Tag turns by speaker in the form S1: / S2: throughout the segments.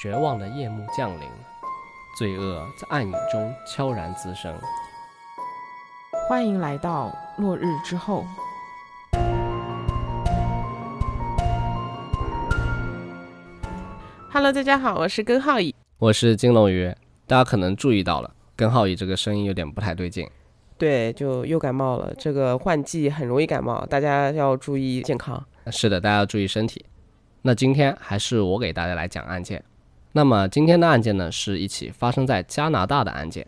S1: 绝望的夜幕降临，罪恶在暗影中悄然滋生。
S2: 欢迎来到落日之后。Hello，大家好，我是根浩宇，
S1: 我是金龙鱼。大家可能注意到了，根浩宇这个声音有点不太对劲。
S2: 对，就又感冒了。这个换季很容易感冒，大家要注意健康。
S1: 是的，大家要注意身体。那今天还是我给大家来讲案件。那么今天的案件呢，是一起发生在加拿大的案件。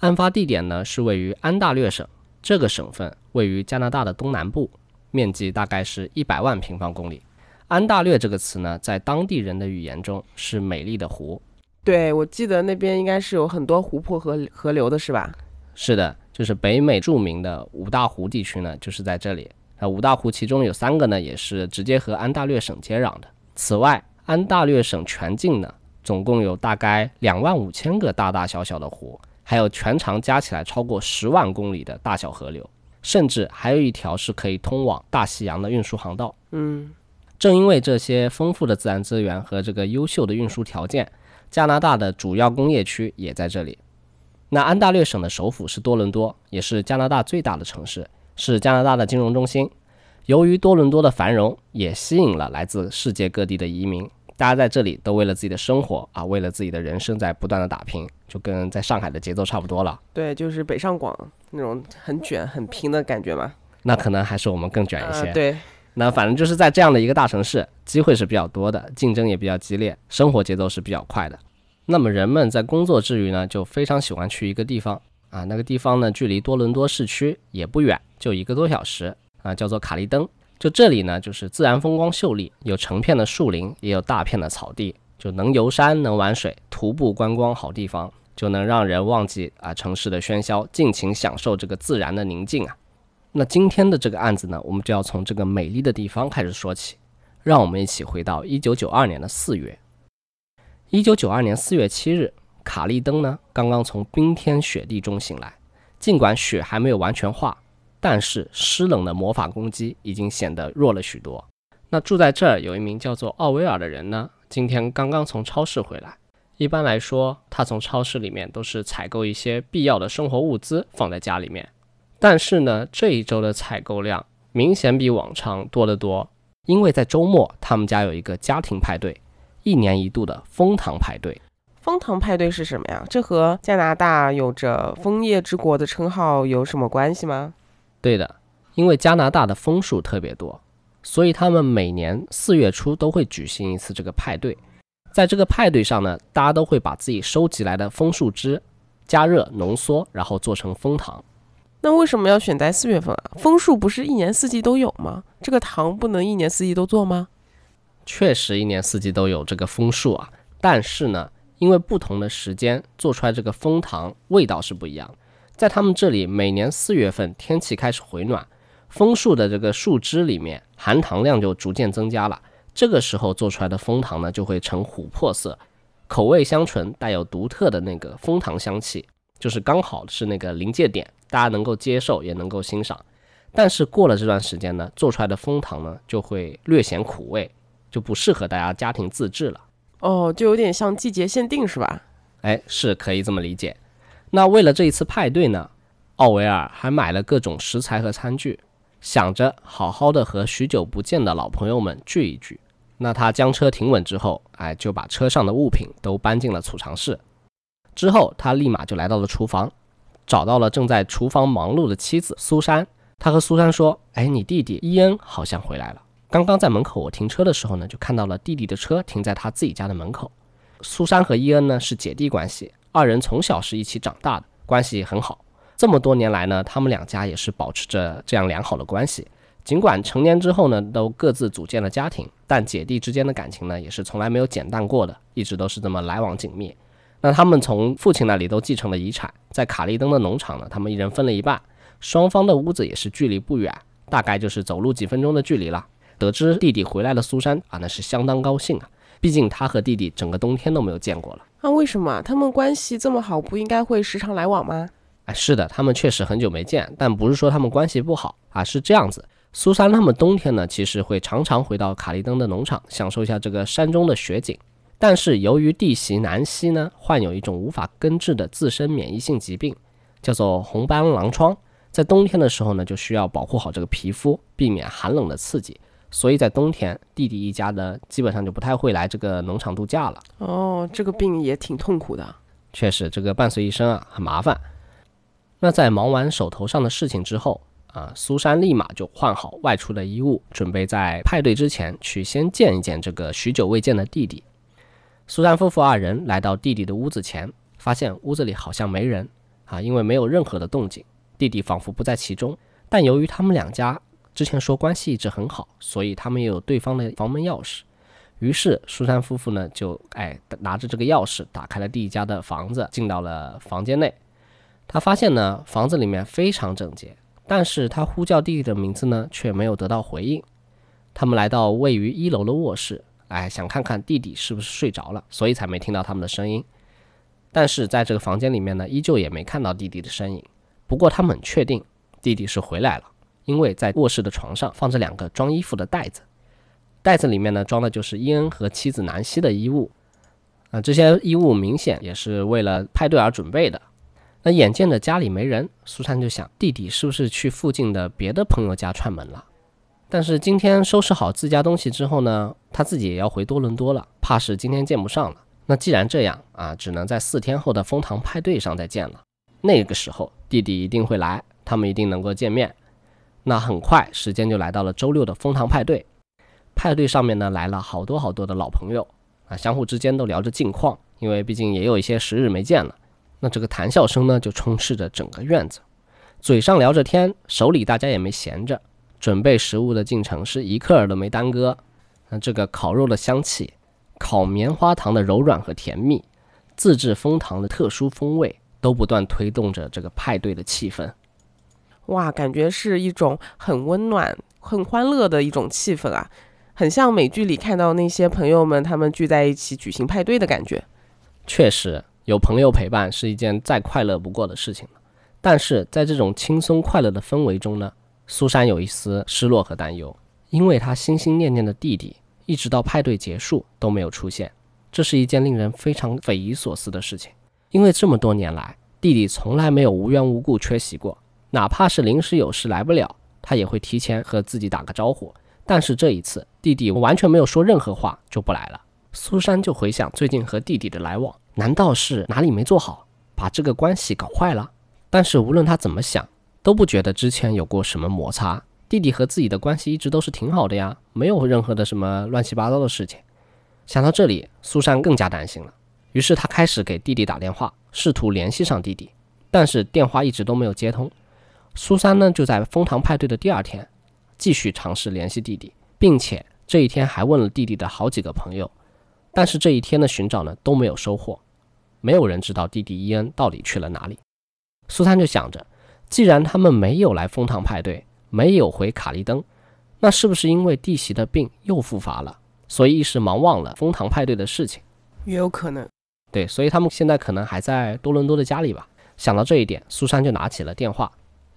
S1: 案发地点呢是位于安大略省，这个省份位于加拿大的东南部，面积大概是一百万平方公里。安大略这个词呢，在当地人的语言中是美丽的湖。
S2: 对，我记得那边应该是有很多湖泊和河流的，是吧？
S1: 是的，就是北美著名的五大湖地区呢，就是在这里。那五大湖其中有三个呢，也是直接和安大略省接壤的。此外，安大略省全境呢。总共有大概两万五千个大大小小的湖，还有全长加起来超过十万公里的大小河流，甚至还有一条是可以通往大西洋的运输航道。
S2: 嗯，
S1: 正因为这些丰富的自然资源和这个优秀的运输条件，加拿大的主要工业区也在这里。那安大略省的首府是多伦多，也是加拿大最大的城市，是加拿大的金融中心。由于多伦多的繁荣，也吸引了来自世界各地的移民。大家在这里都为了自己的生活啊，为了自己的人生在不断的打拼，就跟在上海的节奏差不多了。
S2: 对，就是北上广那种很卷、很拼的感觉嘛。
S1: 那可能还是我们更卷一些。
S2: 对，
S1: 那反正就是在这样的一个大城市，机会是比较多的，竞争也比较激烈，生活节奏是比较快的。那么人们在工作之余呢，就非常喜欢去一个地方啊，那个地方呢，距离多伦多市区也不远，就一个多小时啊，叫做卡利登。就这里呢，就是自然风光秀丽，有成片的树林，也有大片的草地，就能游山，能玩水，徒步观光好地方，就能让人忘记啊城市的喧嚣，尽情享受这个自然的宁静啊。那今天的这个案子呢，我们就要从这个美丽的地方开始说起，让我们一起回到一九九二年的四月。一九九二年四月七日，卡利登呢刚刚从冰天雪地中醒来，尽管雪还没有完全化。但是湿冷的魔法攻击已经显得弱了许多。那住在这儿有一名叫做奥威尔的人呢，今天刚刚从超市回来。一般来说，他从超市里面都是采购一些必要的生活物资放在家里面。但是呢，这一周的采购量明显比往常多得多，因为在周末他们家有一个家庭派对，一年一度的枫糖派对。
S2: 枫糖派对是什么呀？这和加拿大有着枫叶之国的称号有什么关系吗？
S1: 对的，因为加拿大的枫树特别多，所以他们每年四月初都会举行一次这个派对。在这个派对上呢，大家都会把自己收集来的枫树枝加热浓缩，然后做成枫糖。
S2: 那为什么要选在四月份啊？枫树不是一年四季都有吗？这个糖不能一年四季都做吗？
S1: 确实，一年四季都有这个枫树啊，但是呢，因为不同的时间做出来这个枫糖味道是不一样。在他们这里，每年四月份天气开始回暖，枫树的这个树枝里面含糖量就逐渐增加了。这个时候做出来的枫糖呢，就会呈琥珀色，口味香醇，带有独特的那个枫糖香气，就是刚好是那个临界点，大家能够接受也能够欣赏。但是过了这段时间呢，做出来的枫糖呢就会略显苦味，就不适合大家家庭自制了。
S2: 哦，就有点像季节限定是吧？
S1: 哎，是可以这么理解。那为了这一次派对呢，奥维尔还买了各种食材和餐具，想着好好的和许久不见的老朋友们聚一聚。那他将车停稳之后，哎，就把车上的物品都搬进了储藏室。之后，他立马就来到了厨房，找到了正在厨房忙碌的妻子苏珊。他和苏珊说：“哎，你弟弟伊恩好像回来了。刚刚在门口我停车的时候呢，就看到了弟弟的车停在他自己家的门口。苏珊和伊恩呢是姐弟关系。”二人从小是一起长大的，关系很好。这么多年来呢，他们两家也是保持着这样良好的关系。尽管成年之后呢，都各自组建了家庭，但姐弟之间的感情呢，也是从来没有减淡过的，一直都是这么来往紧密。那他们从父亲那里都继承了遗产，在卡利登的农场呢，他们一人分了一半。双方的屋子也是距离不远，大概就是走路几分钟的距离了。得知弟弟回来了，苏珊啊，那是相当高兴啊。毕竟他和弟弟整个冬天都没有见过了。
S2: 那为什么他们关系这么好，不应该会时常来往吗？
S1: 哎，是的，他们确实很久没见，但不是说他们关系不好啊，是这样子。苏珊他们冬天呢，其实会常常回到卡利登的农场，享受一下这个山中的雪景。但是由于弟媳南希呢患有一种无法根治的自身免疫性疾病，叫做红斑狼疮，在冬天的时候呢就需要保护好这个皮肤，避免寒冷的刺激。所以在冬天，弟弟一家呢基本上就不太会来这个农场度假了。
S2: 哦，这个病也挺痛苦的。
S1: 确实，这个伴随一生啊很麻烦。那在忙完手头上的事情之后啊，苏珊立马就换好外出的衣物，准备在派对之前去先见一见这个许久未见的弟弟。苏珊夫妇二人来到弟弟的屋子前，发现屋子里好像没人啊，因为没有任何的动静，弟弟仿佛不在其中。但由于他们两家之前说关系一直很好，所以他们也有对方的房门钥匙。于是苏珊夫妇呢就哎拿着这个钥匙打开了弟弟家的房子，进到了房间内。他发现呢房子里面非常整洁，但是他呼叫弟弟的名字呢却没有得到回应。他们来到位于一楼的卧室，哎想看看弟弟是不是睡着了，所以才没听到他们的声音。但是在这个房间里面呢，依旧也没看到弟弟的身影。不过他们很确定弟弟是回来了。因为在卧室的床上放着两个装衣服的袋子，袋子里面呢装的就是伊恩和妻子南希的衣物，啊，这些衣物明显也是为了派对而准备的。那眼见着家里没人，苏珊就想弟弟是不是去附近的别的朋友家串门了？但是今天收拾好自家东西之后呢，他自己也要回多伦多了，怕是今天见不上了。那既然这样啊，只能在四天后的蜂糖派对上再见了。那个时候弟弟一定会来，他们一定能够见面。那很快，时间就来到了周六的蜂糖派对。派对上面呢，来了好多好多的老朋友啊，相互之间都聊着近况，因为毕竟也有一些时日没见了。那这个谈笑声呢，就充斥着整个院子，嘴上聊着天，手里大家也没闲着，准备食物的进程是一刻儿都没耽搁。那这个烤肉的香气，烤棉花糖的柔软和甜蜜，自制蜂糖的特殊风味，都不断推动着这个派对的气氛。
S2: 哇，感觉是一种很温暖、很欢乐的一种气氛啊，很像美剧里看到那些朋友们他们聚在一起举行派对的感觉。
S1: 确实，有朋友陪伴是一件再快乐不过的事情了。但是在这种轻松快乐的氛围中呢，苏珊有一丝失落和担忧，因为她心心念念的弟弟一直到派对结束都没有出现，这是一件令人非常匪夷所思的事情。因为这么多年来，弟弟从来没有无缘无故缺席过。哪怕是临时有事来不了，他也会提前和自己打个招呼。但是这一次，弟弟完全没有说任何话就不来了。苏珊就回想最近和弟弟的来往，难道是哪里没做好，把这个关系搞坏了？但是无论他怎么想，都不觉得之前有过什么摩擦。弟弟和自己的关系一直都是挺好的呀，没有任何的什么乱七八糟的事情。想到这里，苏珊更加担心了。于是她开始给弟弟打电话，试图联系上弟弟，但是电话一直都没有接通。苏珊呢，就在蜂糖派对的第二天，继续尝试联系弟弟，并且这一天还问了弟弟的好几个朋友，但是这一天的寻找呢都没有收获，没有人知道弟弟伊恩到底去了哪里。苏珊就想着，既然他们没有来蜂糖派对，没有回卡利登，那是不是因为弟媳的病又复发了，所以一时忙忘了蜂糖派对的事情？
S2: 也有可能。
S1: 对，所以他们现在可能还在多伦多的家里吧。想到这一点，苏珊就拿起了电话。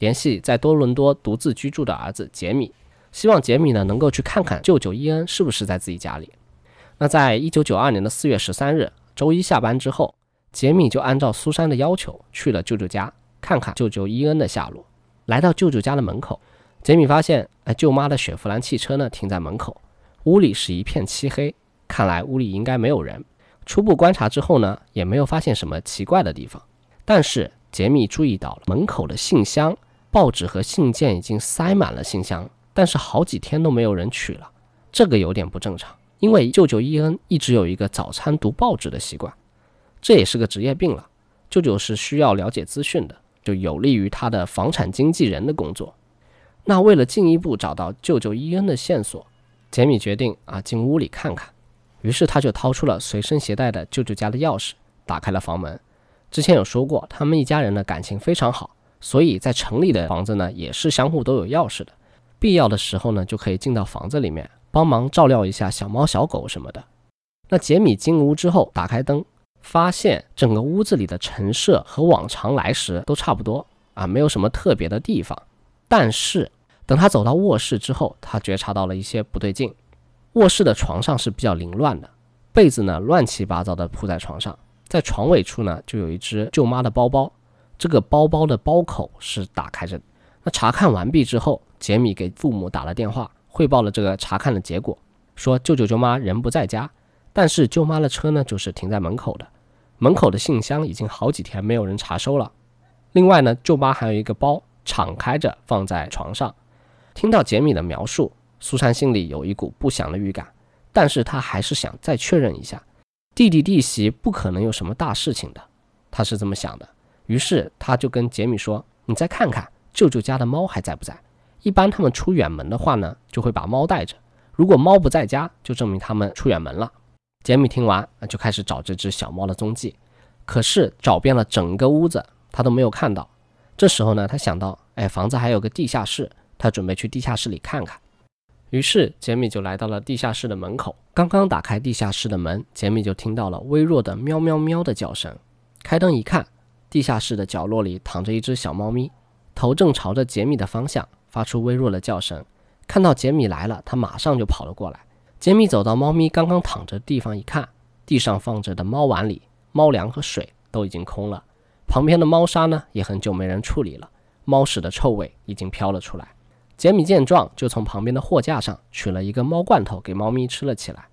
S1: 联系在多伦多独自居住的儿子杰米，希望杰米呢能够去看看舅舅伊恩是不是在自己家里。那在一九九二年的四月十三日周一下班之后，杰米就按照苏珊的要求去了舅舅家看看舅舅伊恩的下落。来到舅舅家的门口，杰米发现哎舅妈的雪佛兰汽车呢停在门口，屋里是一片漆黑，看来屋里应该没有人。初步观察之后呢，也没有发现什么奇怪的地方，但是杰米注意到了门口的信箱。报纸和信件已经塞满了信箱，但是好几天都没有人取了，这个有点不正常。因为舅舅伊恩一直有一个早餐读报纸的习惯，这也是个职业病了。舅舅是需要了解资讯的，就有利于他的房产经纪人的工作。那为了进一步找到舅舅伊恩的线索，杰米决定啊进屋里看看。于是他就掏出了随身携带的舅舅家的钥匙，打开了房门。之前有说过，他们一家人的感情非常好。所以在城里的房子呢，也是相互都有钥匙的，必要的时候呢，就可以进到房子里面帮忙照料一下小猫小狗什么的。那杰米进屋之后，打开灯，发现整个屋子里的陈设和往常来时都差不多啊，没有什么特别的地方。但是等他走到卧室之后，他觉察到了一些不对劲。卧室的床上是比较凌乱的，被子呢乱七八糟的铺在床上，在床尾处呢就有一只舅妈的包包，这个包包的包口是打开着的。那查看完毕之后，杰米给父母打了电话，汇报了这个查看的结果，说舅舅舅妈人不在家，但是舅妈的车呢就是停在门口的，门口的信箱已经好几天没有人查收了。另外呢，舅妈还有一个包敞开着放在床上。听到杰米的描述，苏珊心里有一股不祥的预感，但是她还是想再确认一下，弟弟弟媳不可能有什么大事情的，她是这么想的。于是他就跟杰米说：“你再看看舅舅家的猫还在不在？一般他们出远门的话呢，就会把猫带着。如果猫不在家，就证明他们出远门了。”杰米听完就开始找这只小猫的踪迹，可是找遍了整个屋子，他都没有看到。这时候呢，他想到，哎，房子还有个地下室。他准备去地下室里看看，于是杰米就来到了地下室的门口。刚刚打开地下室的门，杰米就听到了微弱的喵喵喵的叫声。开灯一看，地下室的角落里躺着一只小猫咪，头正朝着杰米的方向，发出微弱的叫声。看到杰米来了，他马上就跑了过来。杰米走到猫咪刚刚躺着的地方一看，地上放着的猫碗里，猫粮和水都已经空了，旁边的猫砂呢也很久没人处理了，猫屎的臭味已经飘了出来。杰米见状，就从旁边的货架上取了一个猫罐头给猫咪吃了起来。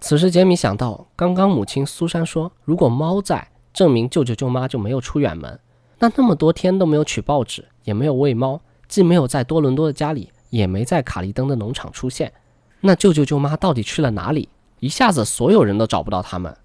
S1: 此时，杰米想到，刚刚母亲苏珊说，如果猫在，证明舅舅舅妈就没有出远门。那那么多天都没有取报纸，也没有喂猫，既没有在多伦多的家里，也没在卡利登的农场出现，那舅舅舅妈到底去了哪里？一下子，所有人都找不到他们。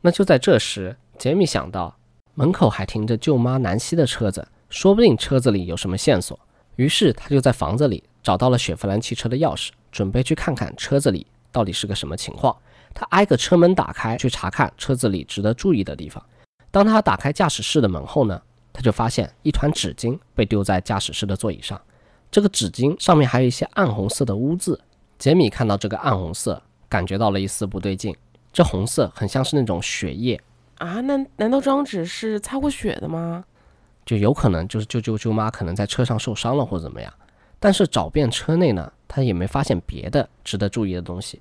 S1: 那就在这时，杰米想到，门口还停着舅妈南希的车子，说不定车子里有什么线索。于是他就在房子里找到了雪佛兰汽车的钥匙，准备去看看车子里到底是个什么情况。他挨个车门打开，去查看车子里值得注意的地方。当他打开驾驶室的门后呢，他就发现一团纸巾被丢在驾驶室的座椅上。这个纸巾上面还有一些暗红色的污渍。杰米看到这个暗红色，感觉到了一丝不对劲。这红色很像是那种血液
S2: 啊？那难道这张纸是擦过血的吗？
S1: 就有可能就是舅舅舅妈可能在车上受伤了或者怎么样，但是找遍车内呢，他也没发现别的值得注意的东西。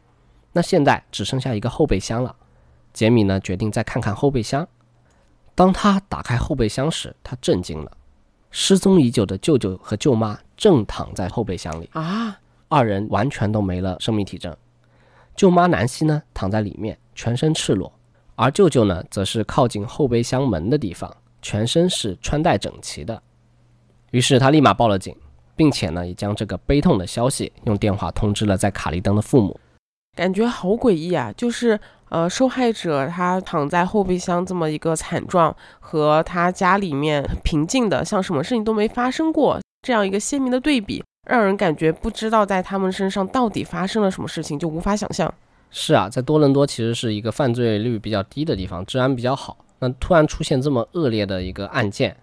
S1: 那现在只剩下一个后备箱了，杰米呢决定再看看后备箱。当他打开后备箱时，他震惊了，失踪已久的舅舅和舅妈正躺在后备箱里
S2: 啊，
S1: 二人完全都没了生命体征。舅妈南希呢躺在里面，全身赤裸，而舅舅呢则是靠近后备箱门的地方。全身是穿戴整齐的，于是他立马报了警，并且呢，也将这个悲痛的消息用电话通知了在卡利登的父母。
S2: 感觉好诡异啊！就是呃，受害者他躺在后备箱这么一个惨状，和他家里面平静的像什么事情都没发生过这样一个鲜明的对比，让人感觉不知道在他们身上到底发生了什么事情，就无法想象。
S1: 是啊，在多伦多其实是一个犯罪率比较低的地方，治安比较好。那突然出现这么恶劣的一个案件，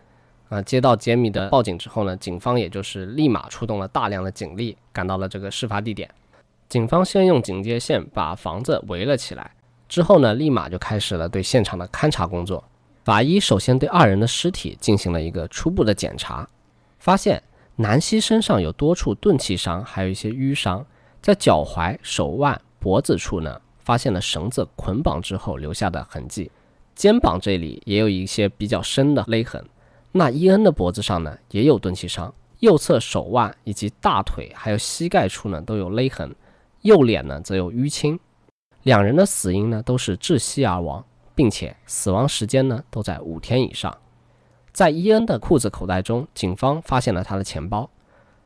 S1: 啊，接到杰米的报警之后呢，警方也就是立马出动了大量的警力，赶到了这个事发地点。警方先用警戒线把房子围了起来，之后呢，立马就开始了对现场的勘查工作。法医首先对二人的尸体进行了一个初步的检查，发现南希身上有多处钝器伤，还有一些淤伤，在脚踝、手腕、脖子处呢，发现了绳子捆绑之后留下的痕迹。肩膀这里也有一些比较深的勒痕，那伊恩的脖子上呢也有钝器伤，右侧手腕以及大腿还有膝盖处呢都有勒痕，右脸呢则有淤青，两人的死因呢都是窒息而亡，并且死亡时间呢都在五天以上。在伊恩的裤子口袋中，警方发现了他的钱包，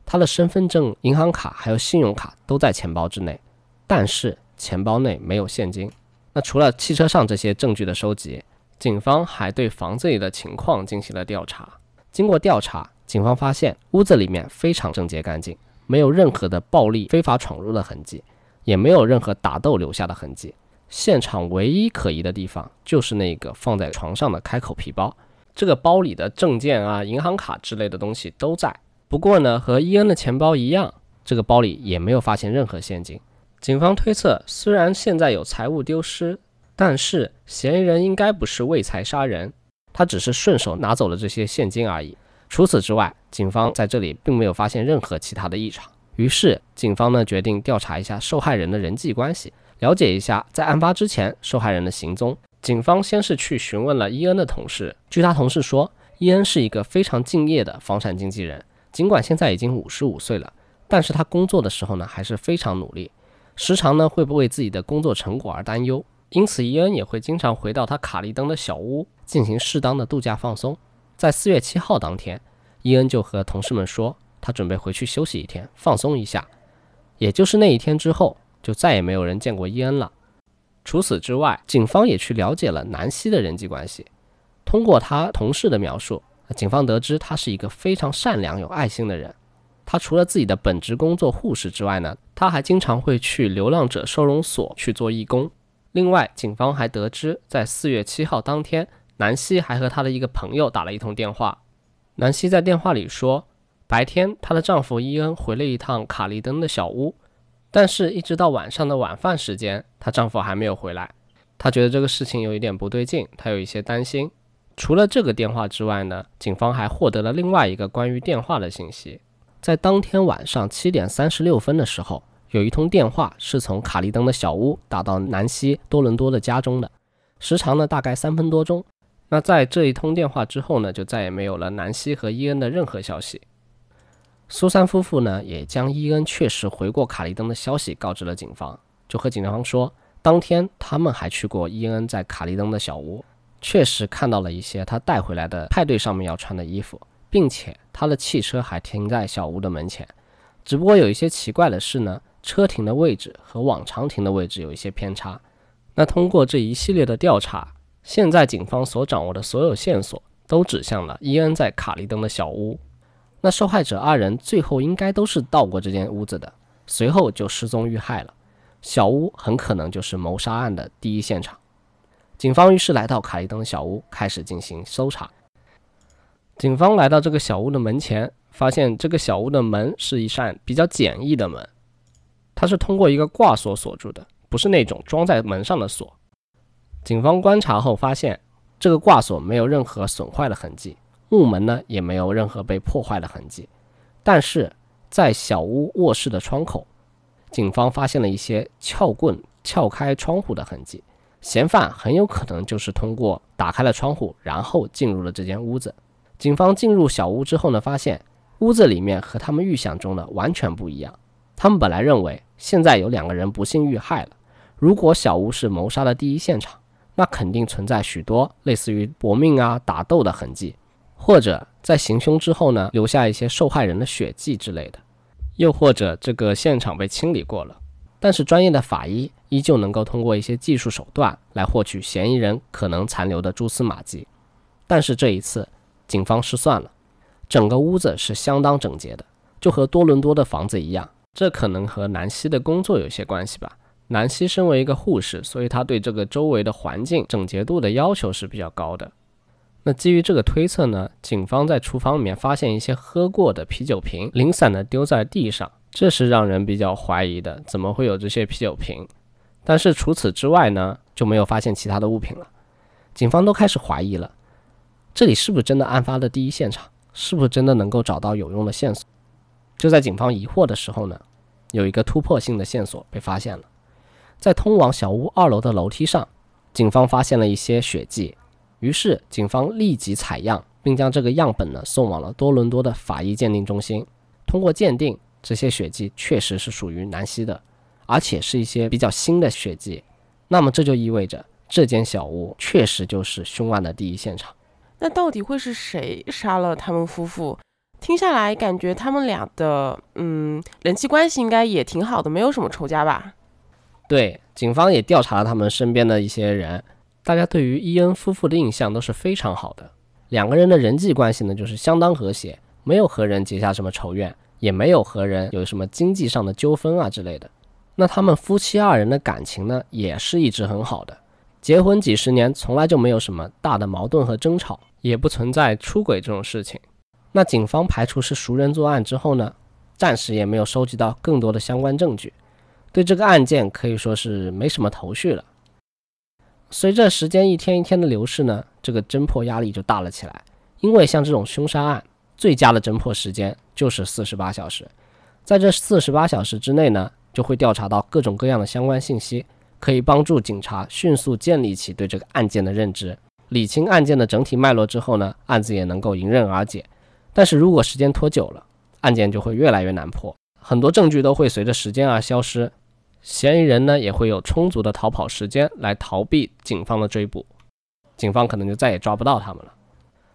S1: 他的身份证、银行卡还有信用卡都在钱包之内，但是钱包内没有现金。那除了汽车上这些证据的收集，警方还对房子里的情况进行了调查。经过调查，警方发现屋子里面非常整洁干净，没有任何的暴力非法闯入的痕迹，也没有任何打斗留下的痕迹。现场唯一可疑的地方就是那个放在床上的开口皮包，这个包里的证件啊、银行卡之类的东西都在。不过呢，和伊恩的钱包一样，这个包里也没有发现任何现金。警方推测，虽然现在有财物丢失，但是嫌疑人应该不是为财杀人，他只是顺手拿走了这些现金而已。除此之外，警方在这里并没有发现任何其他的异常。于是，警方呢决定调查一下受害人的人际关系，了解一下在案发之前受害人的行踪。警方先是去询问了伊恩的同事，据他同事说，伊恩是一个非常敬业的房产经纪人，尽管现在已经五十五岁了，但是他工作的时候呢还是非常努力，时常呢会不为自己的工作成果而担忧，因此伊恩也会经常回到他卡利登的小屋进行适当的度假放松。在四月七号当天，伊恩就和同事们说，他准备回去休息一天，放松一下。也就是那一天之后，就再也没有人见过伊恩了。除此之外，警方也去了解了南希的人际关系。通过他同事的描述，警方得知他是一个非常善良、有爱心的人。他除了自己的本职工作护士之外呢，他还经常会去流浪者收容所去做义工。另外，警方还得知，在四月七号当天，南希还和他的一个朋友打了一通电话。南希在电话里说，白天她的丈夫伊恩回了一趟卡利登的小屋。但是，一直到晚上的晚饭时间，她丈夫还没有回来。她觉得这个事情有一点不对劲，她有一些担心。除了这个电话之外呢，警方还获得了另外一个关于电话的信息。在当天晚上七点三十六分的时候，有一通电话是从卡利登的小屋打到南希多伦多的家中的，时长呢大概三分多钟。那在这一通电话之后呢，就再也没有了南希和伊恩的任何消息。苏珊夫妇呢，也将伊恩确实回过卡利登的消息告知了警方，就和警方说，当天他们还去过伊恩在卡利登的小屋，确实看到了一些他带回来的派对上面要穿的衣服，并且他的汽车还停在小屋的门前。只不过有一些奇怪的是呢，车停的位置和往常停的位置有一些偏差。那通过这一系列的调查，现在警方所掌握的所有线索都指向了伊恩在卡利登的小屋。那受害者二人最后应该都是到过这间屋子的，随后就失踪遇害了。小屋很可能就是谋杀案的第一现场。警方于是来到卡利登小屋，开始进行搜查。警方来到这个小屋的门前，发现这个小屋的门是一扇比较简易的门，它是通过一个挂锁锁住的，不是那种装在门上的锁。警方观察后发现，这个挂锁没有任何损坏的痕迹。木门呢也没有任何被破坏的痕迹，但是在小屋卧室的窗口，警方发现了一些撬棍撬开窗户的痕迹。嫌犯很有可能就是通过打开了窗户，然后进入了这间屋子。警方进入小屋之后呢，发现屋子里面和他们预想中的完全不一样。他们本来认为现在有两个人不幸遇害了，如果小屋是谋杀的第一现场，那肯定存在许多类似于搏命啊、打斗的痕迹。或者在行凶之后呢，留下一些受害人的血迹之类的，又或者这个现场被清理过了，但是专业的法医依旧能够通过一些技术手段来获取嫌疑人可能残留的蛛丝马迹。但是这一次，警方失算了，整个屋子是相当整洁的，就和多伦多的房子一样。这可能和南希的工作有些关系吧。南希身为一个护士，所以她对这个周围的环境整洁度的要求是比较高的。那基于这个推测呢，警方在厨房里面发现一些喝过的啤酒瓶零散的丢在地上，这是让人比较怀疑的。怎么会有这些啤酒瓶？但是除此之外呢，就没有发现其他的物品了。警方都开始怀疑了，这里是不是真的案发的第一现场？是不是真的能够找到有用的线索？就在警方疑惑的时候呢，有一个突破性的线索被发现了，在通往小屋二楼的楼梯上，警方发现了一些血迹。于是，警方立即采样，并将这个样本呢送往了多伦多的法医鉴定中心。通过鉴定，这些血迹确实是属于南希的，而且是一些比较新的血迹。那么这就意味着这间小屋确实就是凶案的第一现场。
S2: 那到底会是谁杀了他们夫妇？听下来，感觉他们俩的嗯人际关系应该也挺好的，没有什么仇家吧？
S1: 对，警方也调查了他们身边的一些人。大家对于伊恩夫妇的印象都是非常好的，两个人的人际关系呢就是相当和谐，没有和人结下什么仇怨，也没有和人有什么经济上的纠纷啊之类的。那他们夫妻二人的感情呢也是一直很好的，结婚几十年从来就没有什么大的矛盾和争吵，也不存在出轨这种事情。那警方排除是熟人作案之后呢，暂时也没有收集到更多的相关证据，对这个案件可以说是没什么头绪了。随着时间一天一天的流逝呢，这个侦破压力就大了起来。因为像这种凶杀案，最佳的侦破时间就是四十八小时。在这四十八小时之内呢，就会调查到各种各样的相关信息，可以帮助警察迅速建立起对这个案件的认知，理清案件的整体脉络之后呢，案子也能够迎刃而解。但是如果时间拖久了，案件就会越来越难破，很多证据都会随着时间而消失，嫌疑人呢也会有充足的逃跑时间来逃避警方的追捕，警方可能就再也抓不到他们了。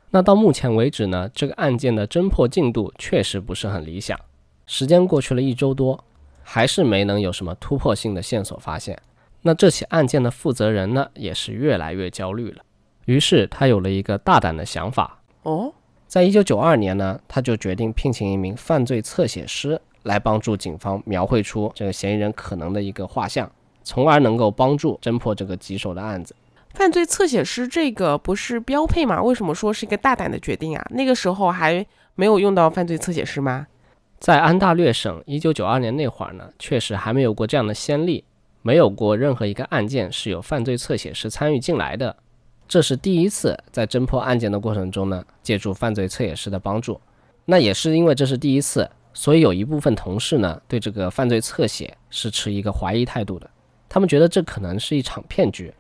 S1: 那到目前为止呢，这个案件的侦破进度确实不是很理想，时间过去了一周多，还是没能有什么突破性的线索发现。那这起案件的负责人呢，也是越来越焦虑了。于是他有了一个大胆的想法
S2: 哦，
S1: 在一九九二年呢，他就决定聘请一名犯罪侧写师来帮助警方描绘出这个嫌疑人可能的一个画像，从而能够帮助侦破这个棘手的案子。
S2: 犯罪侧写师这个不是标配吗？为什么说是一个大胆的决定啊？那个时候还没有用到犯罪侧写师吗？
S1: 在安大略省一九九二年那会儿呢，确实还没有过这样的先例。没有过任何一个案件是有犯罪侧写师参与进来的，这是第一次在侦破案件的过程中呢，借助犯罪侧写师的帮助。那也是因为这是第一次，所以有一部分同事呢，对这个犯罪侧写是持一个怀疑态度的。他们觉得这可能是一场骗局，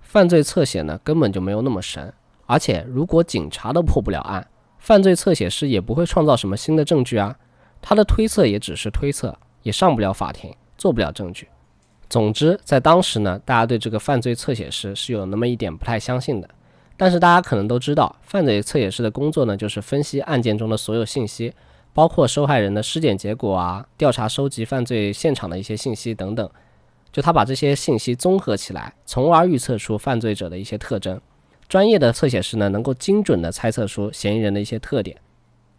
S1: 犯罪侧写呢根本就没有那么神，而且如果警察都破不了案，犯罪侧写师也不会创造什么新的证据啊，他的推测也只是推测，也上不了法庭，做不了证据。总之，在当时呢，大家对这个犯罪侧写师是有那么一点不太相信的。但是大家可能都知道，犯罪侧写师的工作呢，就是分析案件中的所有信息，包括受害人的尸检结果啊，调查收集犯罪现场的一些信息等等。就他把这些信息综合起来，从而预测出犯罪者的一些特征。专业的侧写师呢，能够精准地猜测出嫌疑人的一些特点。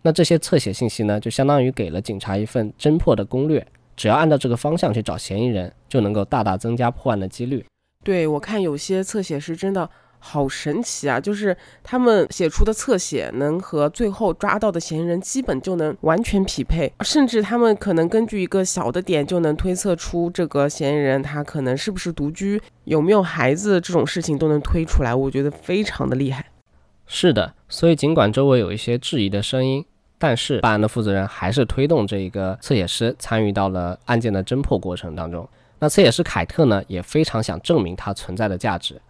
S1: 那这些侧写信息呢，就相当于给了警察一份侦破的攻略。只要按照这个方向去找嫌疑人，就能够大大增加破案的几率。
S2: 对我看有些侧写师真的好神奇啊，就是他们写出的侧写能和最后抓到的嫌疑人基本就能完全匹配，甚至他们可能根据一个小的点就能推测出这个嫌疑人他可能是不是独居，有没有孩子，这种事情都能推出来，我觉得非常的厉害。
S1: 是的，所以尽管周围有一些质疑的声音。但是办案的负责人还是推动这一个侧写师参与到了案件的侦破过程当中。那侧写师凯特呢，也非常想证明他存在的价值。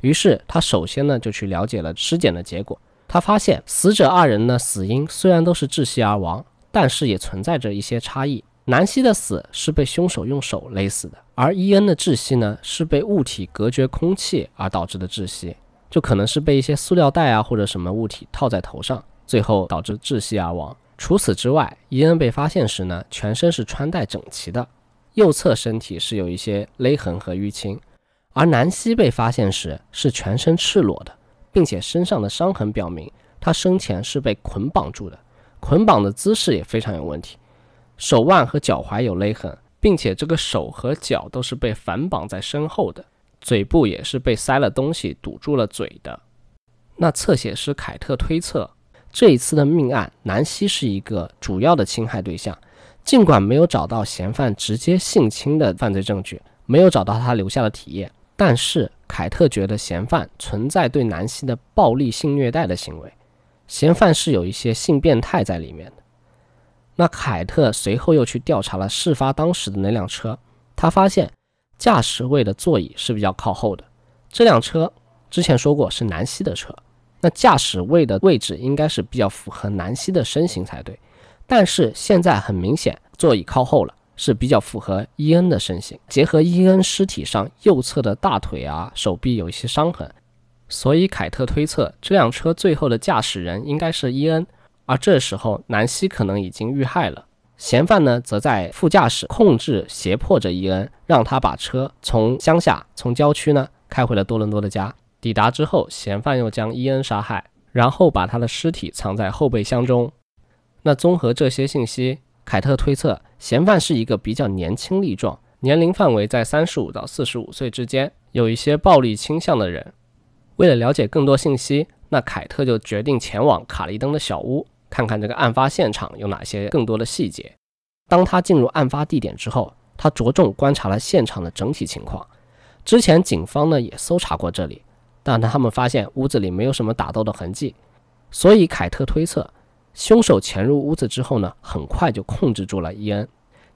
S1: 于是他首先呢就去了解了尸检的结果。他发现死者二人呢死因虽然都是窒息而亡，但是也存在着一些差异。南希的死是被凶手用手勒死的，而伊恩的窒息呢是被物体隔绝空气而导致的窒息，就可能是被一些塑料袋啊或者什么物体套在头上。最后导致窒息而亡。除此之外，伊恩被发现时呢，全身是穿戴整齐的，右侧身体是有一些勒痕和淤青；而南希被发现时是全身赤裸的，并且身上的伤痕表明他生前是被捆绑住的，捆绑的姿势也非常有问题，手腕和脚踝有勒痕，并且这个手和脚都是被反绑在身后的，嘴部也是被塞了东西堵住了嘴的。那侧写师凯特推测。这一次的命案，南希是一个主要的侵害对象。尽管没有找到嫌犯直接性侵的犯罪证据，没有找到他留下的体液，但是凯特觉得嫌犯存在对南希的暴力性虐待的行为，嫌犯是有一些性变态在里面的。那凯特随后又去调查了事发当时的那辆车，他发现驾驶位的座椅是比较靠后的，这辆车之前说过是南希的车。那驾驶位的位置应该是比较符合南希的身形才对，但是现在很明显座椅靠后了，是比较符合伊恩的身形。结合伊恩尸体上右侧的大腿啊、手臂有一些伤痕，所以凯特推测这辆车最后的驾驶人应该是伊恩。而这时候南希可能已经遇害了，嫌犯呢则在副驾驶控制胁迫着伊恩，让他把车从乡下、从郊区呢开回了多伦多的家。抵达之后，嫌犯又将伊恩杀害，然后把他的尸体藏在后备箱中。那综合这些信息，凯特推测嫌犯是一个比较年轻力壮，年龄范围在三十五到四十五岁之间，有一些暴力倾向的人。为了了解更多信息，那凯特就决定前往卡利登的小屋，看看这个案发现场有哪些更多的细节。当他进入案发地点之后，他着重观察了现场的整体情况。之前警方呢也搜查过这里。但他们发现屋子里没有什么打斗的痕迹，所以凯特推测，凶手潜入屋子之后呢，很快就控制住了伊恩。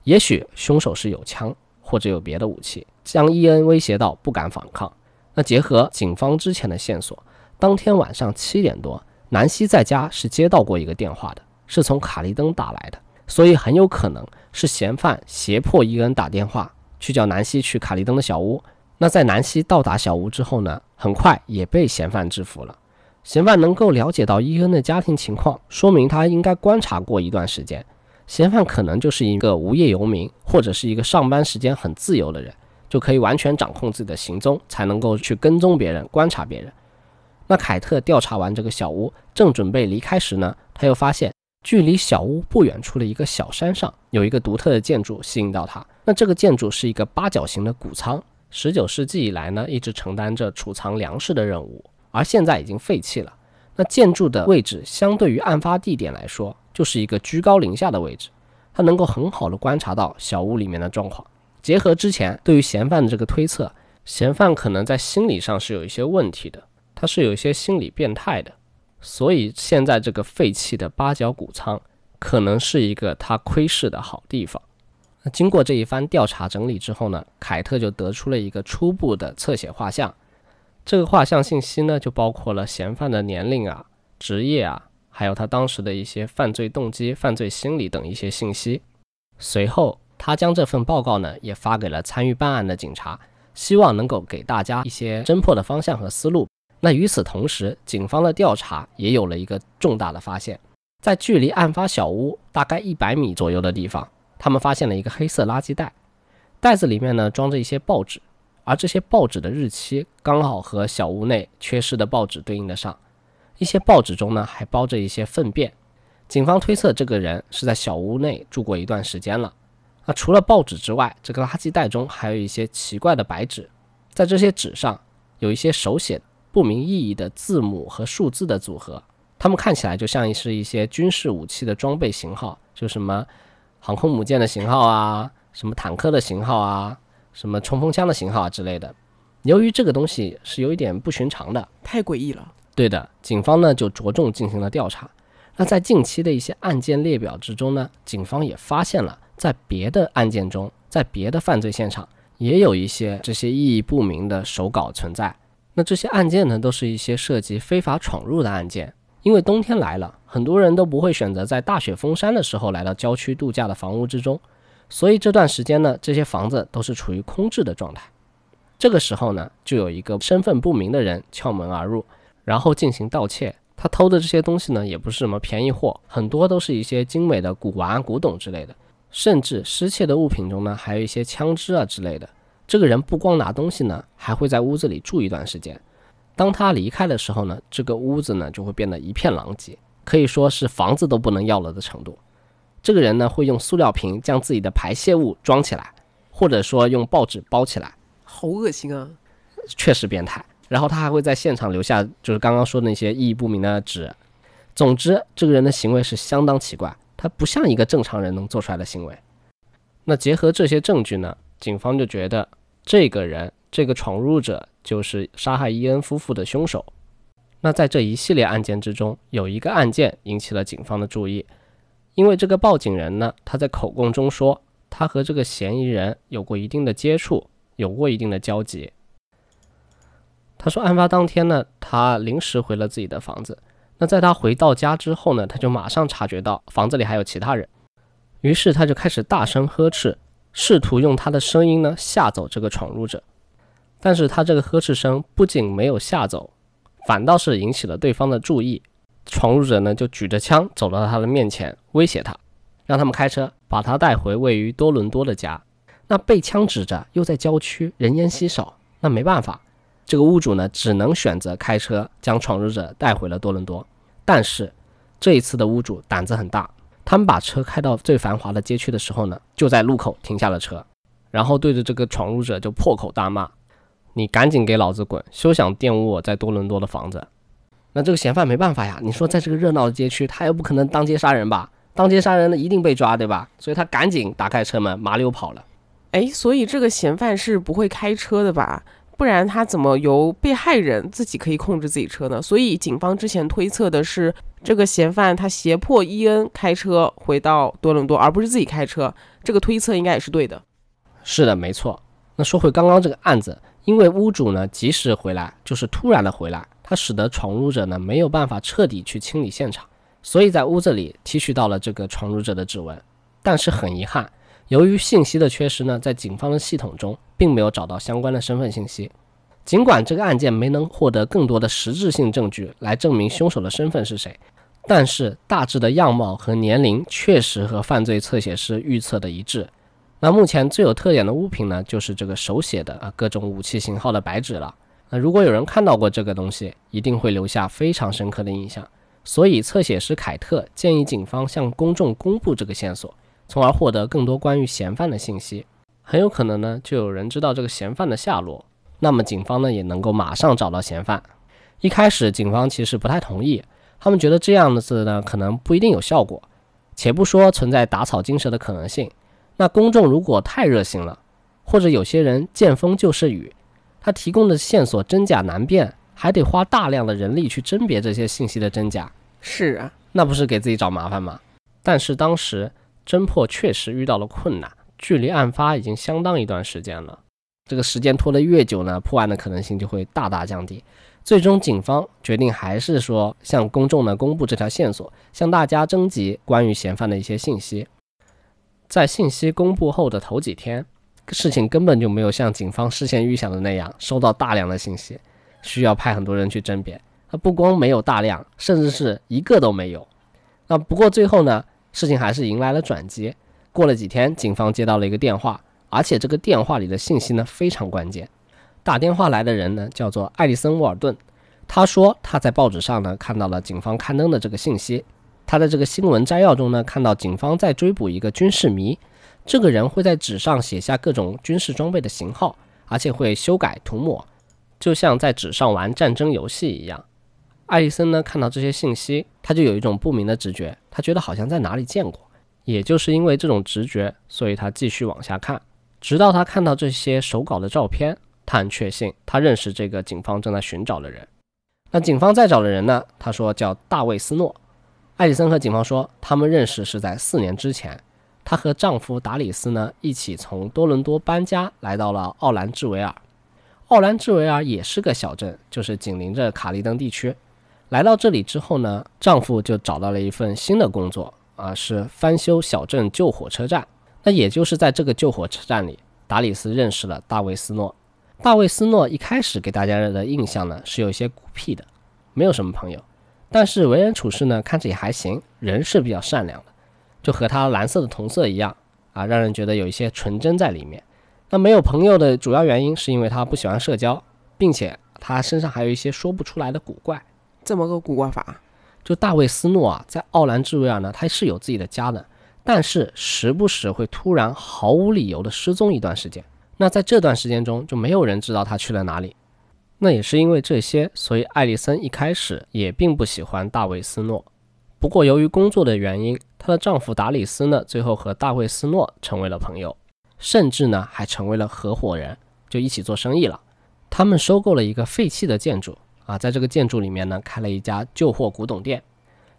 S1: 也许凶手是有枪，或者有别的武器，将伊恩威胁到不敢反抗。那结合警方之前的线索，当天晚上七点多，南希在家是接到过一个电话的，是从卡利登打来的，所以很有可能是嫌犯胁迫伊恩打电话去叫南希去卡利登的小屋。那在南希到达小屋之后呢，很快也被嫌犯制服了。嫌犯能够了解到伊恩的家庭情况，说明他应该观察过一段时间。嫌犯可能就是一个无业游民，或者是一个上班时间很自由的人。就可以完全掌控自己的行踪，才能够去跟踪别人、观察别人。那凯特调查完这个小屋，正准备离开时呢，他又发现距离小屋不远处的一个小山上有一个独特的建筑吸引到他。那这个建筑是一个八角形的谷仓，十九世纪以来呢，一直承担着储藏粮食的任务，而现在已经废弃了。那建筑的位置相对于案发地点来说，就是一个居高临下的位置，他能够很好的观察到小屋里面的状况。结合之前对于嫌犯的这个推测，嫌犯可能在心理上是有一些问题的，他是有一些心理变态的，所以现在这个废弃的八角谷仓可能是一个他窥视的好地方。那经过这一番调查整理之后呢，凯特就得出了一个初步的侧写画像。这个画像信息呢，就包括了嫌犯的年龄啊、职业啊，还有他当时的一些犯罪动机、犯罪心理等一些信息。随后。他将这份报告呢，也发给了参与办案的警察，希望能够给大家一些侦破的方向和思路。那与此同时，警方的调查也有了一个重大的发现，在距离案发小屋大概一百米左右的地方，他们发现了一个黑色垃圾袋，袋子里面呢装着一些报纸，而这些报纸的日期刚好和小屋内缺失的报纸对应得上，一些报纸中呢还包着一些粪便。警方推测，这个人是在小屋内住过一段时间了。那除了报纸之外，这个垃圾袋中还有一些奇怪的白纸，在这些纸上有一些手写不明意义的字母和数字的组合，它们看起来就像是一些军事武器的装备型号，就什么航空母舰的型号啊，什么坦克的型号啊，什么冲锋枪的型号啊之类的。由于这个东西是有一点不寻常的，
S2: 太诡异了。
S1: 对的，警方呢就着重进行了调查。那在近期的一些案件列表之中呢，警方也发现了。在别的案件中，在别的犯罪现场，也有一些这些意义不明的手稿存在。那这些案件呢，都是一些涉及非法闯入的案件。因为冬天来了，很多人都不会选择在大雪封山的时候来到郊区度假的房屋之中，所以这段时间呢，这些房子都是处于空置的状态。这个时候呢，就有一个身份不明的人撬门而入，然后进行盗窃。他偷的这些东西呢，也不是什么便宜货，很多都是一些精美的古玩、古董之类的。甚至失窃的物品中呢，还有一些枪支啊之类的。这个人不光拿东西呢，还会在屋子里住一段时间。当他离开的时候呢，这个屋子呢就会变得一片狼藉，可以说是房子都不能要了的程度。这个人呢会用塑料瓶将自己的排泄物装起来，或者说用报纸包起来，
S2: 好恶心啊！
S1: 确实变态。然后他还会在现场留下就是刚刚说的那些意义不明的纸。总之，这个人的行为是相当奇怪。他不像一个正常人能做出来的行为。那结合这些证据呢？警方就觉得这个人，这个闯入者就是杀害伊恩夫妇的凶手。那在这一系列案件之中，有一个案件引起了警方的注意，因为这个报警人呢，他在口供中说，他和这个嫌疑人有过一定的接触，有过一定的交集。他说，案发当天呢，他临时回了自己的房子。那在他回到家之后呢，他就马上察觉到房子里还有其他人，于是他就开始大声呵斥，试图用他的声音呢吓走这个闯入者。但是他这个呵斥声不仅没有吓走，反倒是引起了对方的注意。闯入者呢就举着枪走到他的面前，威胁他，让他们开车把他带回位于多伦多的家。那被枪指着，又在郊区，人烟稀少，那没办法。这个屋主呢，只能选择开车将闯入者带回了多伦多。但是这一次的屋主胆子很大，他们把车开到最繁华的街区的时候呢，就在路口停下了车，然后对着这个闯入者就破口大骂：“你赶紧给老子滚！休想玷污我在多伦多的房子！”那这个嫌犯没办法呀，你说在这个热闹的街区，他又不可能当街杀人吧？当街杀人了一定被抓，对吧？所以他赶紧打开车门，麻溜跑了。
S2: 哎，所以这个嫌犯是不会开车的吧？不然他怎么由被害人自己可以控制自己车呢？所以警方之前推测的是，这个嫌犯他胁迫伊恩开车回到多伦多，而不是自己开车。这个推测应该也是对的。
S1: 是的，没错。那说回刚刚这个案子，因为屋主呢及时回来，就是突然的回来，它使得闯入者呢没有办法彻底去清理现场，所以在屋子里提取到了这个闯入者的指纹。但是很遗憾，由于信息的缺失呢，在警方的系统中并没有找到相关的身份信息。尽管这个案件没能获得更多的实质性证据来证明凶手的身份是谁，但是大致的样貌和年龄确实和犯罪侧写师预测的一致。那目前最有特点的物品呢，就是这个手写的啊各种武器型号的白纸了。那如果有人看到过这个东西，一定会留下非常深刻的印象。所以侧写师凯特建议警方向公众公布这个线索，从而获得更多关于嫌犯的信息。很有可能呢，就有人知道这个嫌犯的下落。那么警方呢也能够马上找到嫌犯。一开始警方其实不太同意，他们觉得这样子呢可能不一定有效果。且不说存在打草惊蛇的可能性，那公众如果太热心了，或者有些人见风就是雨，他提供的线索真假难辨，还得花大量的人力去甄别这些信息的真假。
S2: 是啊，
S1: 那不是给自己找麻烦吗？但是当时侦破确实遇到了困难，距离案发已经相当一段时间了。这个时间拖得越久呢，破案的可能性就会大大降低。最终，警方决定还是说向公众呢公布这条线索，向大家征集关于嫌犯的一些信息。在信息公布后的头几天，事情根本就没有像警方事先预想的那样收到大量的信息，需要派很多人去甄别。那不光没有大量，甚至是一个都没有。那不过最后呢，事情还是迎来了转机。过了几天，警方接到了一个电话。而且这个电话里的信息呢非常关键，打电话来的人呢叫做艾利森·沃尔顿，他说他在报纸上呢看到了警方刊登的这个信息，他在这个新闻摘要中呢看到警方在追捕一个军事迷，这个人会在纸上写下各种军事装备的型号，而且会修改涂抹，就像在纸上玩战争游戏一样。艾利森呢看到这些信息，他就有一种不明的直觉，他觉得好像在哪里见过，也就是因为这种直觉，所以他继续往下看。直到他看到这些手稿的照片，他很确信他认识这个警方正在寻找的人。那警方在找的人呢？他说叫大卫斯诺。艾里森和警方说，他们认识是在四年之前。她和丈夫达里斯呢一起从多伦多搬家来到了奥兰治维尔。奥兰治维尔也是个小镇，就是紧邻着卡利登地区。来到这里之后呢，丈夫就找到了一份新的工作啊，是翻修小镇旧火车站。那也就是在这个旧火车站里，达里斯认识了大卫斯诺。大卫斯诺一开始给大家的印象呢是有些孤僻的，没有什么朋友，但是为人处事呢看着也还行，人是比较善良的，就和他蓝色的同色一样啊，让人觉得有一些纯真在里面。那没有朋友的主要原因是因为他不喜欢社交，并且他身上还有一些说不出来的古怪。
S2: 怎么个古怪法？
S1: 就大卫斯诺啊，在奥兰治维尔呢，他是有自己的家的。但是时不时会突然毫无理由的失踪一段时间，那在这段时间中就没有人知道他去了哪里。那也是因为这些，所以艾丽森一开始也并不喜欢大卫斯诺。不过由于工作的原因，她的丈夫达里斯呢，最后和大卫斯诺成为了朋友，甚至呢还成为了合伙人，就一起做生意了。他们收购了一个废弃的建筑啊，在这个建筑里面呢开了一家旧货古董店，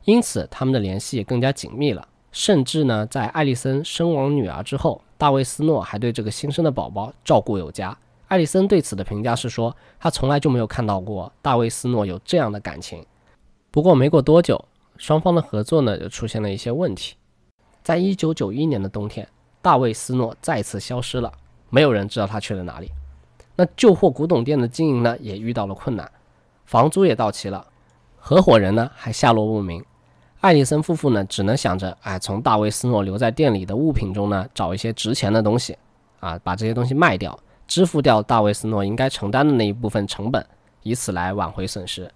S1: 因此他们的联系更加紧密了。甚至呢，在艾丽森生完女儿之后，大卫斯诺还对这个新生的宝宝照顾有加。艾丽森对此的评价是说，他从来就没有看到过大卫斯诺有这样的感情。不过没过多久，双方的合作呢就出现了一些问题。在一九九一年的冬天，大卫斯诺再次消失了，没有人知道他去了哪里。那旧货古董店的经营呢也遇到了困难，房租也到期了，合伙人呢还下落不明。艾利森夫妇呢，只能想着，哎，从大卫斯诺留在店里的物品中呢，找一些值钱的东西，啊，把这些东西卖掉，支付掉大卫斯诺应该承担的那一部分成本，以此来挽回损失。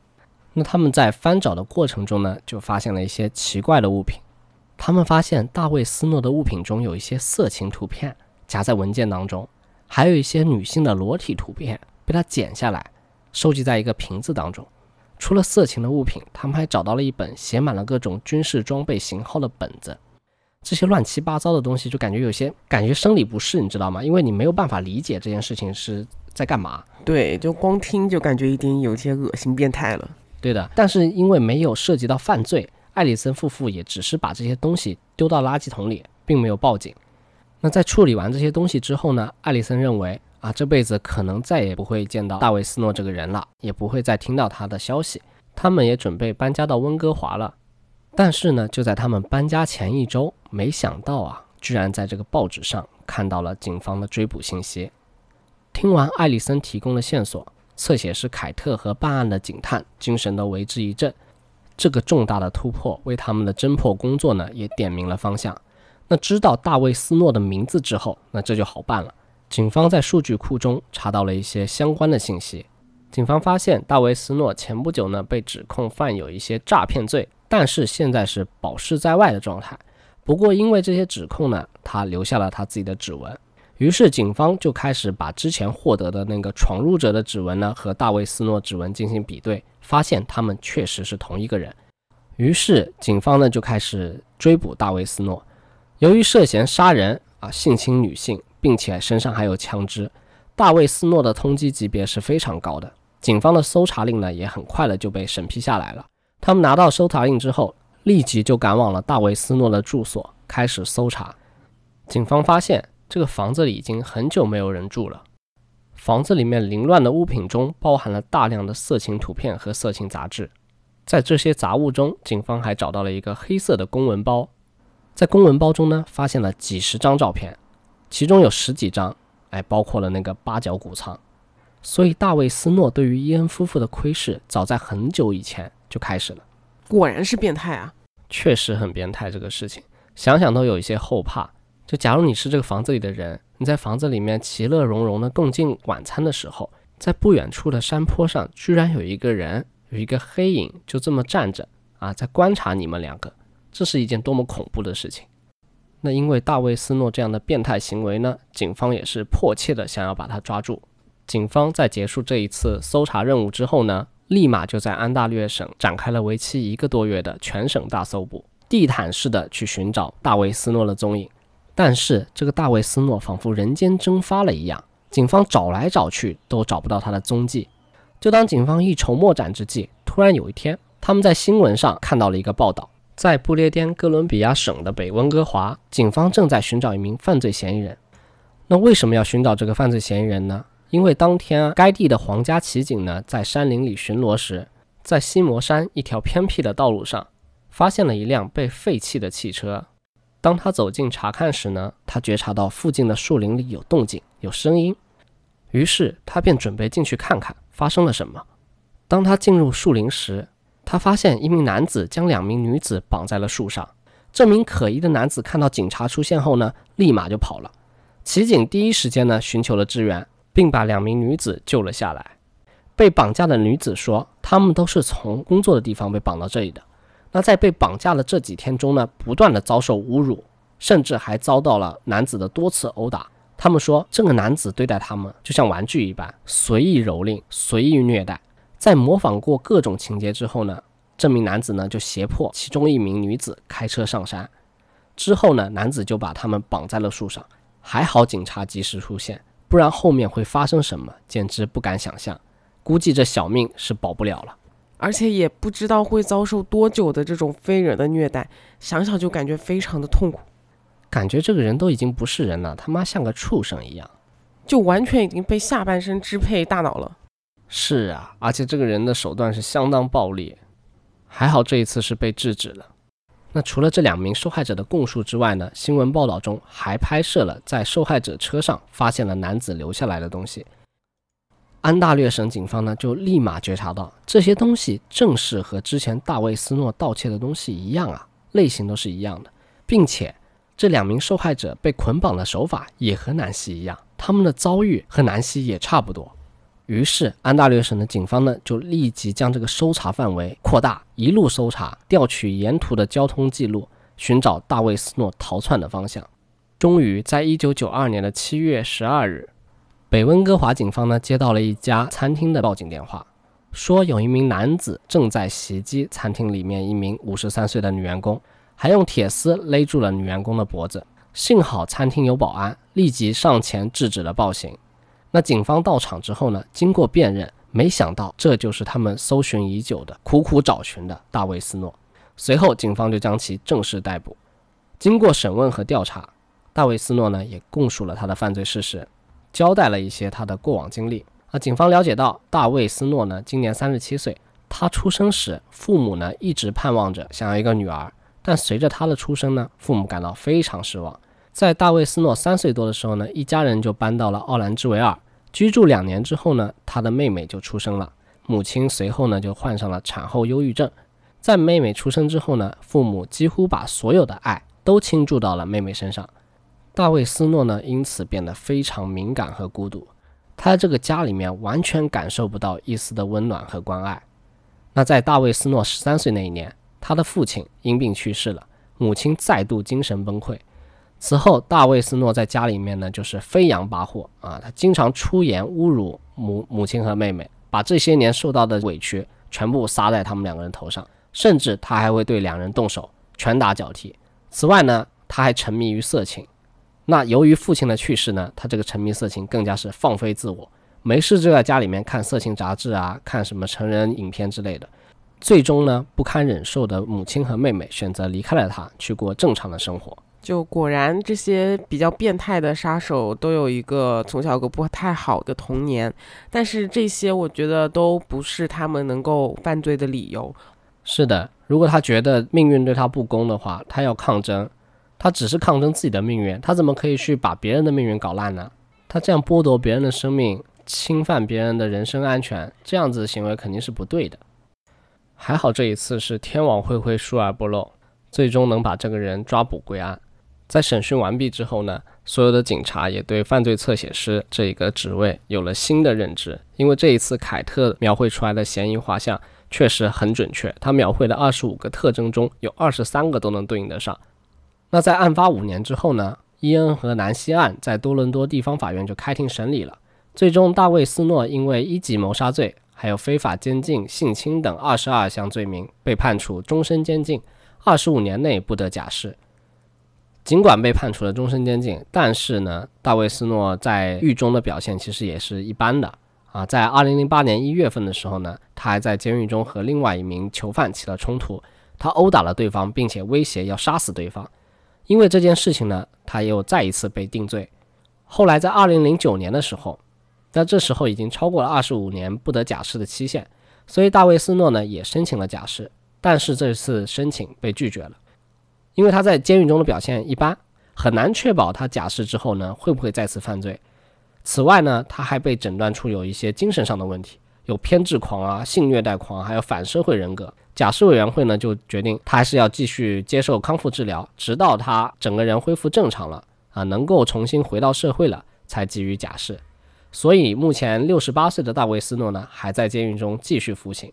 S1: 那他们在翻找的过程中呢，就发现了一些奇怪的物品。他们发现大卫斯诺的物品中有一些色情图片夹在文件当中，还有一些女性的裸体图片被他剪下来，收集在一个瓶子当中。除了色情的物品，他们还找到了一本写满了各种军事装备型号的本子。这些乱七八糟的东西，就感觉有些感觉生理不适，你知道吗？因为你没有办法理解这件事情是在干嘛。
S2: 对，就光听就感觉已经有些恶心变态了。
S1: 对的，但是因为没有涉及到犯罪，艾里森夫妇也只是把这些东西丢到垃圾桶里，并没有报警。那在处理完这些东西之后呢，艾丽森认为啊，这辈子可能再也不会见到大卫斯诺这个人了，也不会再听到他的消息。他们也准备搬家到温哥华了。但是呢，就在他们搬家前一周，没想到啊，居然在这个报纸上看到了警方的追捕信息。听完艾丽森提供的线索，侧写师凯特和办案的警探精神都为之一振。这个重大的突破为他们的侦破工作呢也点明了方向。那知道大卫斯诺的名字之后，那这就好办了。警方在数据库中查到了一些相关的信息。警方发现大卫斯诺前不久呢被指控犯有一些诈骗罪，但是现在是保释在外的状态。不过因为这些指控呢，他留下了他自己的指纹。于是警方就开始把之前获得的那个闯入者的指纹呢和大卫斯诺指纹进行比对，发现他们确实是同一个人。于是警方呢就开始追捕大卫斯诺。由于涉嫌杀人啊、性侵女性，并且身上还有枪支，大卫斯诺的通缉级别是非常高的。警方的搜查令呢，也很快的就被审批下来了。他们拿到搜查令之后，立即就赶往了大卫斯诺的住所，开始搜查。警方发现这个房子里已经很久没有人住了，房子里面凌乱的物品中包含了大量的色情图片和色情杂志。在这些杂物中，警方还找到了一个黑色的公文包。在公文包中呢，发现了几十张照片，其中有十几张，哎，包括了那个八角谷仓。所以大卫斯诺对于伊恩夫妇的窥视，早在很久以前就开始了。
S2: 果然是变态啊！
S1: 确实很变态，这个事情想想都有一些后怕。就假如你是这个房子里的人，你在房子里面其乐融融的共进晚餐的时候，在不远处的山坡上，居然有一个人，有一个黑影，就这么站着啊，在观察你们两个。这是一件多么恐怖的事情！那因为大卫斯诺这样的变态行为呢，警方也是迫切的想要把他抓住。警方在结束这一次搜查任务之后呢，立马就在安大略省展开了为期一个多月的全省大搜捕，地毯式的去寻找大卫斯诺的踪影。但是这个大卫斯诺仿佛人间蒸发了一样，警方找来找去都找不到他的踪迹。就当警方一筹莫展之际，突然有一天，他们在新闻上看到了一个报道。在不列颠哥伦比亚省的北温哥华，警方正在寻找一名犯罪嫌疑人。那为什么要寻找这个犯罪嫌疑人呢？因为当天该地的皇家骑警呢，在山林里巡逻时，在西摩山一条偏僻的道路上，发现了一辆被废弃的汽车。当他走近查看时呢，他觉察到附近的树林里有动静，有声音，于是他便准备进去看看发生了什么。当他进入树林时，他发现一名男子将两名女子绑在了树上。这名可疑的男子看到警察出现后呢，立马就跑了。骑警第一时间呢寻求了支援，并把两名女子救了下来。被绑架的女子说，她们都是从工作的地方被绑到这里的。那在被绑架的这几天中呢，不断的遭受侮辱，甚至还遭到了男子的多次殴打。他们说，这个男子对待他们就像玩具一般，随意蹂躏，随意虐待。在模仿过各种情节之后呢，这名男子呢就胁迫其中一名女子开车上山。之后呢，男子就把他们绑在了树上。还好警察及时出现，不然后面会发生什么，简直不敢想象。估计这小命是保不了了，
S2: 而且也不知道会遭受多久的这种非人的虐待，想想就感觉非常的痛苦。
S1: 感觉这个人都已经不是人了，他妈像个畜生一样，
S2: 就完全已经被下半身支配大脑了。
S1: 是啊，而且这个人的手段是相当暴力，还好这一次是被制止了。那除了这两名受害者的供述之外呢？新闻报道中还拍摄了在受害者车上发现了男子留下来的东西。安大略省警方呢就立马觉察到这些东西正是和之前大卫斯诺盗窃的东西一样啊，类型都是一样的，并且这两名受害者被捆绑的手法也和南希一样，他们的遭遇和南希也差不多。于是，安大略省的警方呢，就立即将这个搜查范围扩大，一路搜查，调取沿途的交通记录，寻找大卫斯诺逃窜的方向。终于，在一九九二年的七月十二日，北温哥华警方呢接到了一家餐厅的报警电话，说有一名男子正在袭击餐厅里面一名五十三岁的女员工，还用铁丝勒住了女员工的脖子。幸好餐厅有保安，立即上前制止了暴行。那警方到场之后呢？经过辨认，没想到这就是他们搜寻已久的、苦苦找寻的大卫斯诺。随后，警方就将其正式逮捕。经过审问和调查，大卫斯诺呢也供述了他的犯罪事实，交代了一些他的过往经历。啊，警方了解到大卫斯诺呢今年三十七岁，他出生时父母呢一直盼望着想要一个女儿，但随着他的出生呢，父母感到非常失望。在大卫斯诺三岁多的时候呢，一家人就搬到了奥兰治维尔居住两年之后呢，他的妹妹就出生了，母亲随后呢就患上了产后忧郁症。在妹妹出生之后呢，父母几乎把所有的爱都倾注到了妹妹身上。大卫斯诺呢，因此变得非常敏感和孤独。他在这个家里面完全感受不到一丝的温暖和关爱。那在大卫斯诺十三岁那一年，他的父亲因病去世了，母亲再度精神崩溃。此后，大卫斯诺在家里面呢就是飞扬跋扈啊，他经常出言侮辱母母亲和妹妹，把这些年受到的委屈全部撒在他们两个人头上，甚至他还会对两人动手，拳打脚踢。此外呢，他还沉迷于色情。那由于父亲的去世呢，他这个沉迷色情更加是放飞自我，没事就在家里面看色情杂志啊，看什么成人影片之类的。最终呢，不堪忍受的母亲和妹妹选择离开了他，去过正常的生活。
S2: 就果然这些比较变态的杀手都有一个从小个不太好的童年，但是这些我觉得都不是他们能够犯罪的理由。
S1: 是的，如果他觉得命运对他不公的话，他要抗争。他只是抗争自己的命运，他怎么可以去把别人的命运搞烂呢？他这样剥夺别人的生命，侵犯别人的人身安全，这样子的行为肯定是不对的。还好这一次是天网恢恢，疏而不漏，最终能把这个人抓捕归案。在审讯完毕之后呢，所有的警察也对犯罪侧写师这一个职位有了新的认知，因为这一次凯特描绘出来的嫌疑画像确实很准确，他描绘的二十五个特征中有二十三个都能对应得上。那在案发五年之后呢？伊恩和南希案在多伦多地方法院就开庭审理了。最终，大卫斯诺因为一级谋杀罪、还有非法监禁、性侵等二十二项罪名，被判处终身监禁，二十五年内不得假释。尽管被判处了终身监禁，但是呢，大卫斯诺在狱中的表现其实也是一般的啊。在二零零八年一月份的时候呢，他还在监狱中和另外一名囚犯起了冲突，他殴打了对方，并且威胁要杀死对方。因为这件事情呢，他又再一次被定罪。后来在二零零九年的时候，那这时候已经超过了二十五年不得假释的期限，所以大卫斯诺呢也申请了假释，但是这次申请被拒绝了，因为他在监狱中的表现一般，很难确保他假释之后呢会不会再次犯罪。此外呢，他还被诊断出有一些精神上的问题。有偏执狂啊、性虐待狂，还有反社会人格。假释委员会呢就决定他还是要继续接受康复治疗，直到他整个人恢复正常了啊，能够重新回到社会了，才给予假释。所以目前六十八岁的大卫斯诺呢还在监狱中继续服刑。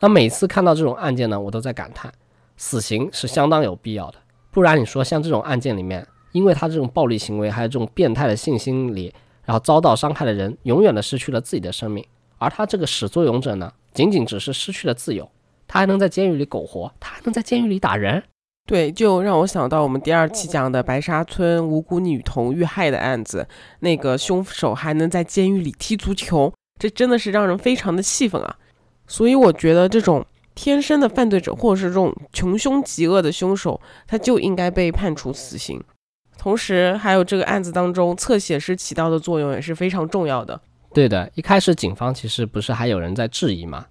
S1: 那每次看到这种案件呢，我都在感叹，死刑是相当有必要的。不然你说像这种案件里面，因为他这种暴力行为，还有这种变态的性心理，然后遭到伤害的人，永远的失去了自己的生命。而他这个始作俑者呢，仅仅只是失去了自由，他还能在监狱里苟活，他还能在监狱里打人。
S2: 对，就让我想到我们第二期讲的白沙村无辜女童遇害的案子，那个凶手还能在监狱里踢足球，这真的是让人非常的气愤啊！所以我觉得这种天生的犯罪者，或者是这种穷凶极恶的凶手，他就应该被判处死刑。同时，还有这个案子当中侧写师起到的作用也是非常重要的。
S1: 对的，一开始警方其实不是还有人在质疑吗？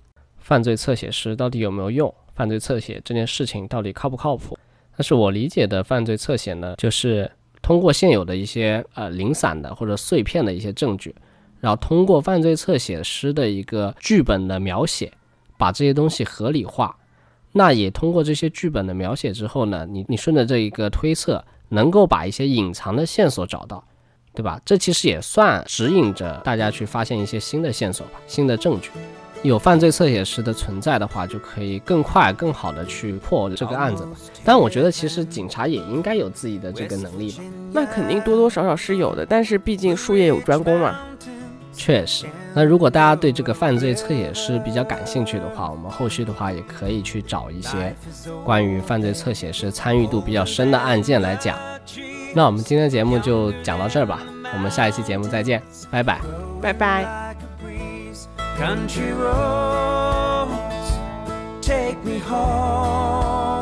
S1: 犯罪侧写师到底有没有用？犯罪侧写这件事情到底靠不靠谱？但是我理解的犯罪侧写呢，就是通过现有的一些呃零散的或者碎片的一些证据，然后通过犯罪侧写师的一个剧本的描写，把这些东西合理化。那也通过这些剧本的描写之后呢，你你顺着这一个推测，能够把一些隐藏的线索找到。对吧？这其实也算指引着大家去发现一些新的线索吧，新的证据。有犯罪侧写师的存在的话，就可以更快、更好的去破这个案子。但我觉得，其实警察也应该有自己的这个能力吧。
S2: 那肯定多多少少是有的，但是毕竟术业有专攻嘛。
S1: 确实。那如果大家对这个犯罪侧写师比较感兴趣的话，我们后续的话也可以去找一些关于犯罪侧写师参与度比较深的案件来讲。那我们今天的节目就讲到这儿吧，我们下一期节目再见，拜拜，
S2: 拜拜。Country roads take me home.